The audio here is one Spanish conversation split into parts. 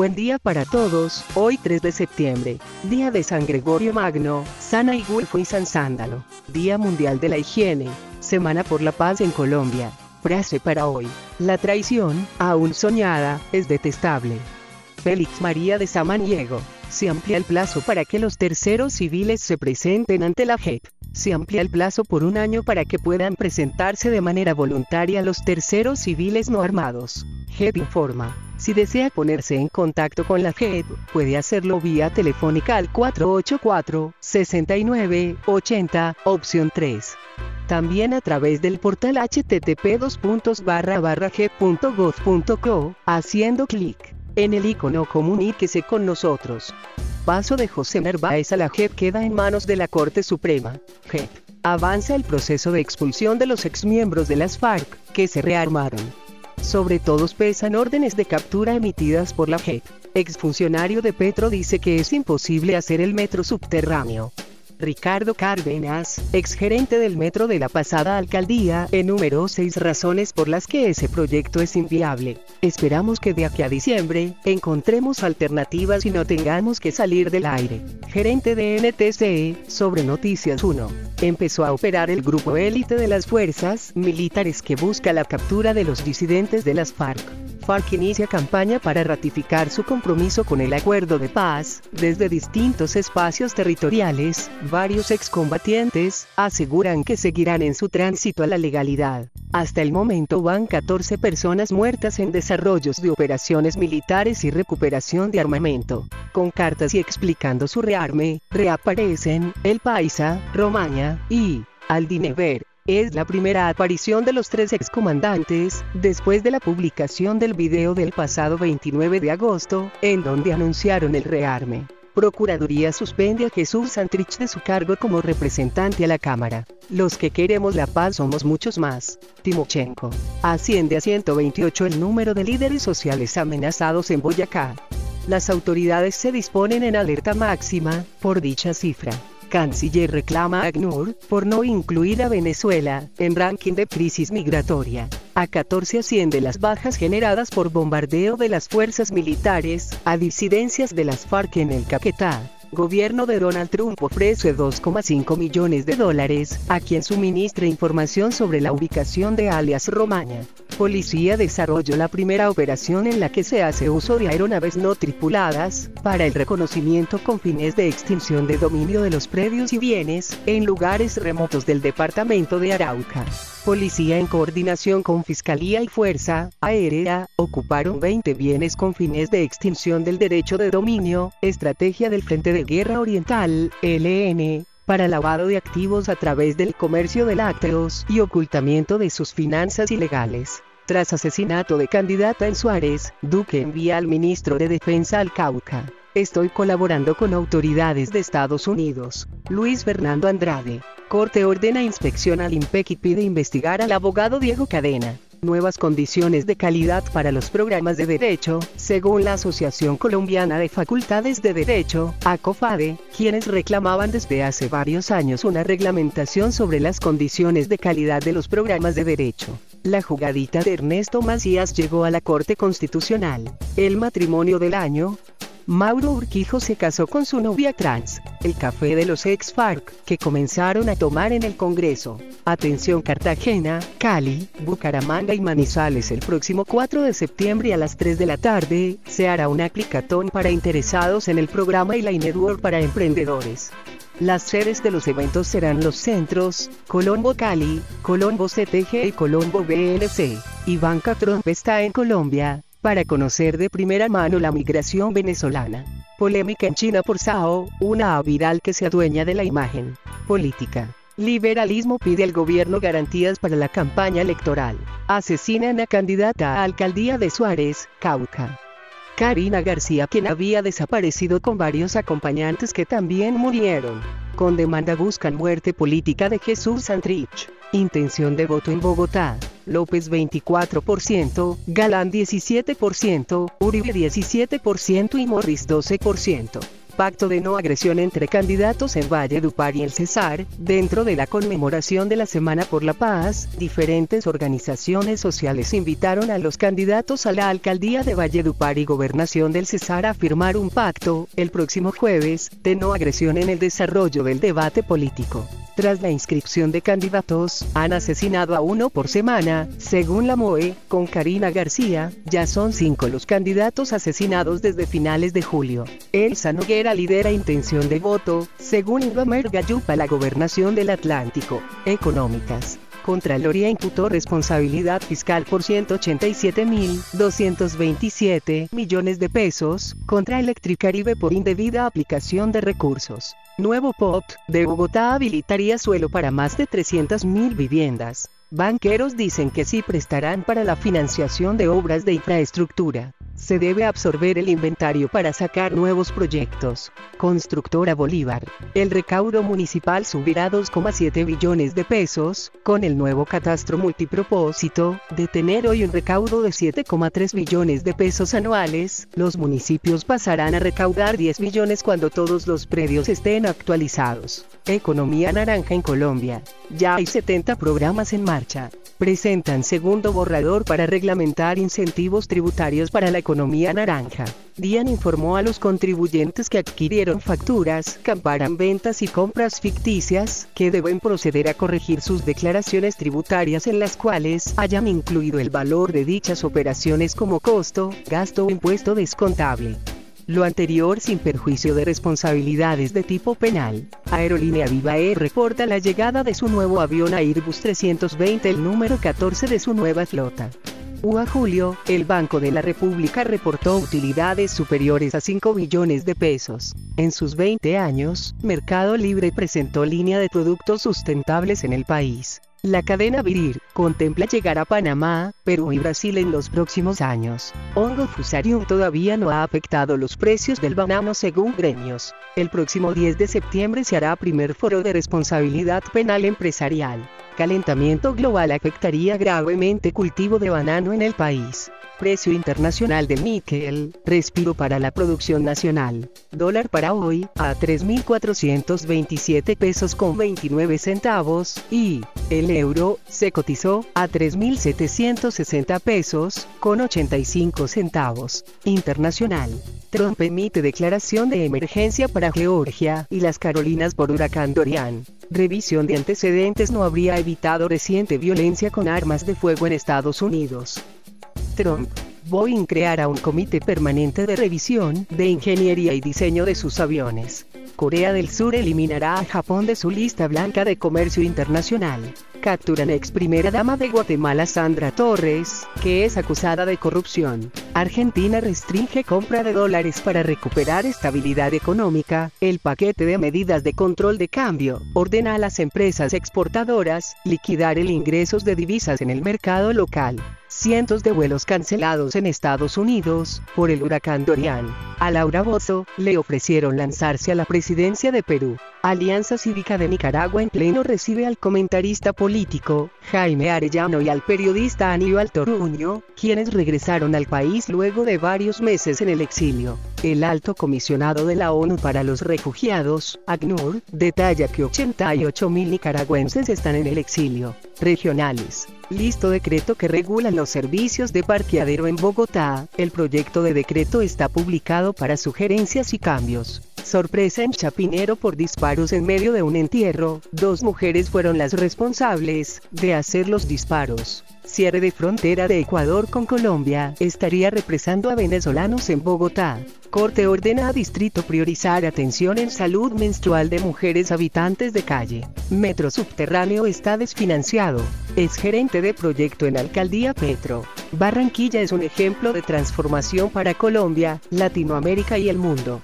Buen día para todos, hoy 3 de septiembre, día de San Gregorio Magno, San Aigulfo y San Sándalo, Día Mundial de la Higiene, Semana por la Paz en Colombia. Frase para hoy, la traición, aún soñada, es detestable. Félix María de Samaniego, se amplía el plazo para que los terceros civiles se presenten ante la JEP. Se amplía el plazo por un año para que puedan presentarse de manera voluntaria los terceros civiles no armados. JEP informa. Si desea ponerse en contacto con la JEP, puede hacerlo vía telefónica al 484-6980, opción 3. También a través del portal http g.gov.co, haciendo clic en el icono Comuníquese con nosotros. Paso de José Narváez a la JEP queda en manos de la Corte Suprema. JEP. Avanza el proceso de expulsión de los exmiembros de las FARC, que se rearmaron. Sobre todos pesan órdenes de captura emitidas por la JEP. Exfuncionario de Petro dice que es imposible hacer el metro subterráneo. Ricardo Cárdenas, exgerente del metro de la pasada alcaldía, enumeró seis razones por las que ese proyecto es inviable. Esperamos que de aquí a diciembre, encontremos alternativas y no tengamos que salir del aire. Gerente de NTC, sobre Noticias 1. Empezó a operar el grupo élite de las fuerzas militares que busca la captura de los disidentes de las FARC. FARC inicia campaña para ratificar su compromiso con el acuerdo de paz, desde distintos espacios territoriales, varios excombatientes, aseguran que seguirán en su tránsito a la legalidad. Hasta el momento van 14 personas muertas en desarrollos de operaciones militares y recuperación de armamento. Con cartas y explicando su rearme, reaparecen, El Paisa, Romaña, y, Aldinever, es la primera aparición de los tres excomandantes, después de la publicación del video del pasado 29 de agosto, en donde anunciaron el rearme. Procuraduría suspende a Jesús Santrich de su cargo como representante a la Cámara. Los que queremos la paz somos muchos más. Timochenko. Asciende a 128 el número de líderes sociales amenazados en Boyacá. Las autoridades se disponen en alerta máxima, por dicha cifra. Canciller reclama a ACNUR por no incluir a Venezuela en ranking de crisis migratoria. A 14 asciende las bajas generadas por bombardeo de las fuerzas militares a disidencias de las FARC en el Caquetá. Gobierno de Donald Trump ofrece 2,5 millones de dólares a quien suministre información sobre la ubicación de alias Romaña. Policía desarrolló la primera operación en la que se hace uso de aeronaves no tripuladas para el reconocimiento con fines de extinción de dominio de los predios y bienes en lugares remotos del departamento de Arauca. Policía en coordinación con Fiscalía y Fuerza Aérea, ocuparon 20 bienes con fines de extinción del derecho de dominio, estrategia del Frente de Guerra Oriental, LN, para lavado de activos a través del comercio de lácteos y ocultamiento de sus finanzas ilegales. Tras asesinato de candidata en Suárez, Duque envía al ministro de Defensa al Cauca. Estoy colaborando con autoridades de Estados Unidos. Luis Fernando Andrade. Corte ordena inspección al IMPEC y pide investigar al abogado Diego Cadena. Nuevas condiciones de calidad para los programas de derecho, según la Asociación Colombiana de Facultades de Derecho, ACOFADE, quienes reclamaban desde hace varios años una reglamentación sobre las condiciones de calidad de los programas de derecho. La jugadita de Ernesto Macías llegó a la Corte Constitucional. El matrimonio del año, Mauro Urquijo se casó con su novia trans, el café de los ex-FARC, que comenzaron a tomar en el Congreso. Atención Cartagena, Cali, Bucaramanga y Manizales el próximo 4 de septiembre a las 3 de la tarde, se hará un aplicatón para interesados en el programa y la Network para emprendedores. Las sedes de los eventos serán los centros, Colombo Cali, Colombo CTG y Colombo BLC. Ivanka Trump está en Colombia, para conocer de primera mano la migración venezolana. Polémica en China por Sao, una viral que se adueña de la imagen. Política. Liberalismo pide al gobierno garantías para la campaña electoral. Asesinan a candidata a alcaldía de Suárez, Cauca. Karina García, quien había desaparecido con varios acompañantes que también murieron. Con demanda buscan muerte política de Jesús Santrich. Intención de voto en Bogotá. López 24%, Galán 17%, Uribe 17% y Morris 12%. Pacto de no agresión entre candidatos en Valledupar y el Cesar, dentro de la conmemoración de la Semana por la Paz, diferentes organizaciones sociales invitaron a los candidatos a la alcaldía de Valledupar y gobernación del Cesar a firmar un pacto, el próximo jueves, de no agresión en el desarrollo del debate político. Tras la inscripción de candidatos, han asesinado a uno por semana, según la MOE, con Karina García, ya son cinco los candidatos asesinados desde finales de julio. Elsa Noguera lidera intención de voto, según Ibamer Gayupa la gobernación del Atlántico. Económicas. Contraloría imputó responsabilidad fiscal por 187.227 millones de pesos contra Electricaribe por indebida aplicación de recursos. Nuevo POT de Bogotá habilitaría suelo para más de 300.000 viviendas. Banqueros dicen que sí prestarán para la financiación de obras de infraestructura. Se debe absorber el inventario para sacar nuevos proyectos. Constructora Bolívar. El recaudo municipal subirá 2,7 billones de pesos, con el nuevo catastro multipropósito, de tener hoy un recaudo de 7,3 billones de pesos anuales, los municipios pasarán a recaudar 10 billones cuando todos los predios estén actualizados. Economía naranja en Colombia. Ya hay 70 programas en marcha. Presentan segundo borrador para reglamentar incentivos tributarios para la economía naranja. Dian informó a los contribuyentes que adquirieron facturas, camparan ventas y compras ficticias, que deben proceder a corregir sus declaraciones tributarias en las cuales hayan incluido el valor de dichas operaciones como costo, gasto o impuesto descontable. Lo anterior sin perjuicio de responsabilidades de tipo penal. Aerolínea Viva Air reporta la llegada de su nuevo avión Airbus 320, el número 14 de su nueva flota. UA Julio, el Banco de la República reportó utilidades superiores a 5 billones de pesos. En sus 20 años, Mercado Libre presentó línea de productos sustentables en el país. La cadena Virir contempla llegar a Panamá, Perú y Brasil en los próximos años. Hongo Fusarium todavía no ha afectado los precios del banano según gremios. El próximo 10 de septiembre se hará primer foro de responsabilidad penal empresarial. Calentamiento global afectaría gravemente cultivo de banano en el país. Precio internacional del níquel, respiro para la producción nacional. Dólar para hoy, a 3.427 pesos con 29 centavos, y el euro se cotizó a 3.760 pesos con 85 centavos. Internacional. Trump emite declaración de emergencia para Georgia y las Carolinas por huracán Dorian. Revisión de antecedentes no habría evitado reciente violencia con armas de fuego en Estados Unidos. Trump. Boeing creará un comité permanente de revisión de ingeniería y diseño de sus aviones. Corea del Sur eliminará a Japón de su lista blanca de comercio internacional. Capturan ex primera dama de Guatemala Sandra Torres, que es acusada de corrupción. Argentina restringe compra de dólares para recuperar estabilidad económica. El paquete de medidas de control de cambio ordena a las empresas exportadoras liquidar el ingresos de divisas en el mercado local cientos de vuelos cancelados en Estados Unidos por el huracán Dorian. A Laura Bozo le ofrecieron lanzarse a la presidencia de Perú. Alianza Cívica de Nicaragua en pleno recibe al comentarista político Jaime Arellano y al periodista Aníbal Toruño, quienes regresaron al país luego de varios meses en el exilio. El alto comisionado de la ONU para los refugiados, ACNUR, detalla que 88.000 nicaragüenses están en el exilio. Regionales. Listo decreto que regula los servicios de parqueadero en Bogotá. El proyecto de decreto está publicado para sugerencias y cambios. Sorpresa en Chapinero por disparos en medio de un entierro. Dos mujeres fueron las responsables de hacer los disparos. Cierre de frontera de Ecuador con Colombia estaría represando a venezolanos en Bogotá. Corte ordena a distrito priorizar atención en salud menstrual de mujeres habitantes de calle. Metro subterráneo está desfinanciado. Es gerente de proyecto en Alcaldía Petro. Barranquilla es un ejemplo de transformación para Colombia, Latinoamérica y el mundo.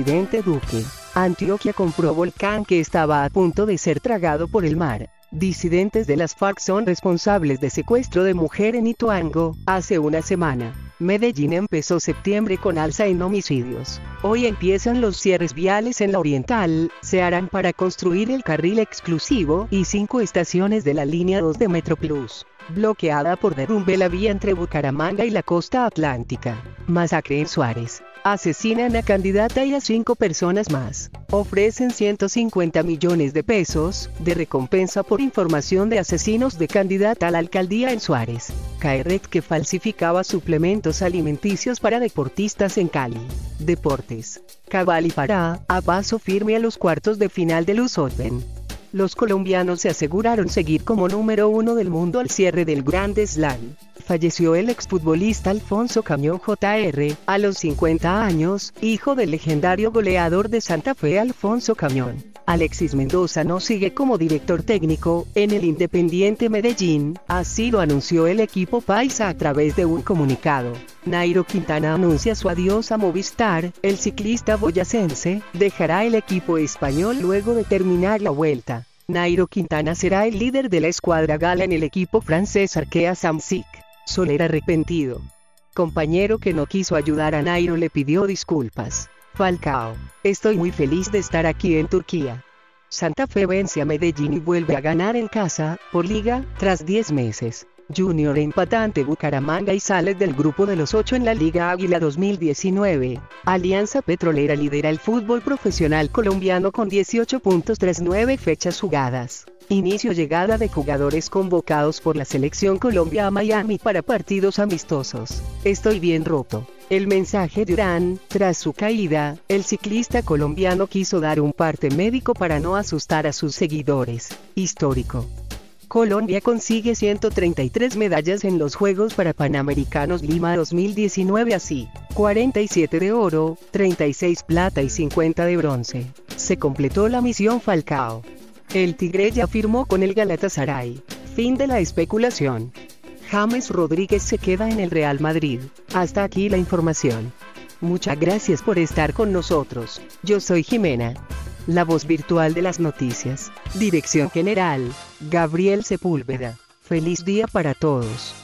Vicepresidente Duque. Antioquia compró volcán que estaba a punto de ser tragado por el mar. Disidentes de las FARC son responsables de secuestro de mujer en Ituango, hace una semana. Medellín empezó septiembre con alza en homicidios. Hoy empiezan los cierres viales en la Oriental, se harán para construir el carril exclusivo y cinco estaciones de la línea 2 de Metroplus. Bloqueada por derrumbe la vía entre Bucaramanga y la costa atlántica. Masacre en Suárez. Asesinan a candidata y a cinco personas más. Ofrecen 150 millones de pesos de recompensa por información de asesinos de candidata a la alcaldía en Suárez. Cae red que falsificaba suplementos alimenticios para deportistas en Cali. Deportes. Cavalli para a paso firme a los cuartos de final del US Open. Los colombianos se aseguraron seguir como número uno del mundo al cierre del Grand Slam falleció el exfutbolista Alfonso Camión Jr., a los 50 años, hijo del legendario goleador de Santa Fe Alfonso Camión. Alexis Mendoza no sigue como director técnico en el Independiente Medellín, así lo anunció el equipo paisa a través de un comunicado. Nairo Quintana anuncia su adiós a Movistar, el ciclista boyacense, dejará el equipo español luego de terminar la vuelta. Nairo Quintana será el líder de la escuadra gala en el equipo francés Arkea Samsic. Soler arrepentido. Compañero que no quiso ayudar a Nairo le pidió disculpas. Falcao. Estoy muy feliz de estar aquí en Turquía. Santa Fe vence a Medellín y vuelve a ganar en casa, por liga, tras 10 meses. Junior empatante Bucaramanga y sale del grupo de los 8 en la Liga Águila 2019. Alianza Petrolera lidera el fútbol profesional colombiano con 18 puntos tras 9 fechas jugadas. Inicio llegada de jugadores convocados por la selección Colombia a Miami para partidos amistosos. Estoy bien roto. El mensaje de Urán, tras su caída, el ciclista colombiano quiso dar un parte médico para no asustar a sus seguidores. Histórico. Colombia consigue 133 medallas en los Juegos para Panamericanos Lima 2019 así, 47 de oro, 36 plata y 50 de bronce. Se completó la misión Falcao. El Tigre ya firmó con el Galatasaray. Fin de la especulación. James Rodríguez se queda en el Real Madrid. Hasta aquí la información. Muchas gracias por estar con nosotros. Yo soy Jimena. La voz virtual de las noticias. Dirección General. Gabriel Sepúlveda. Feliz día para todos.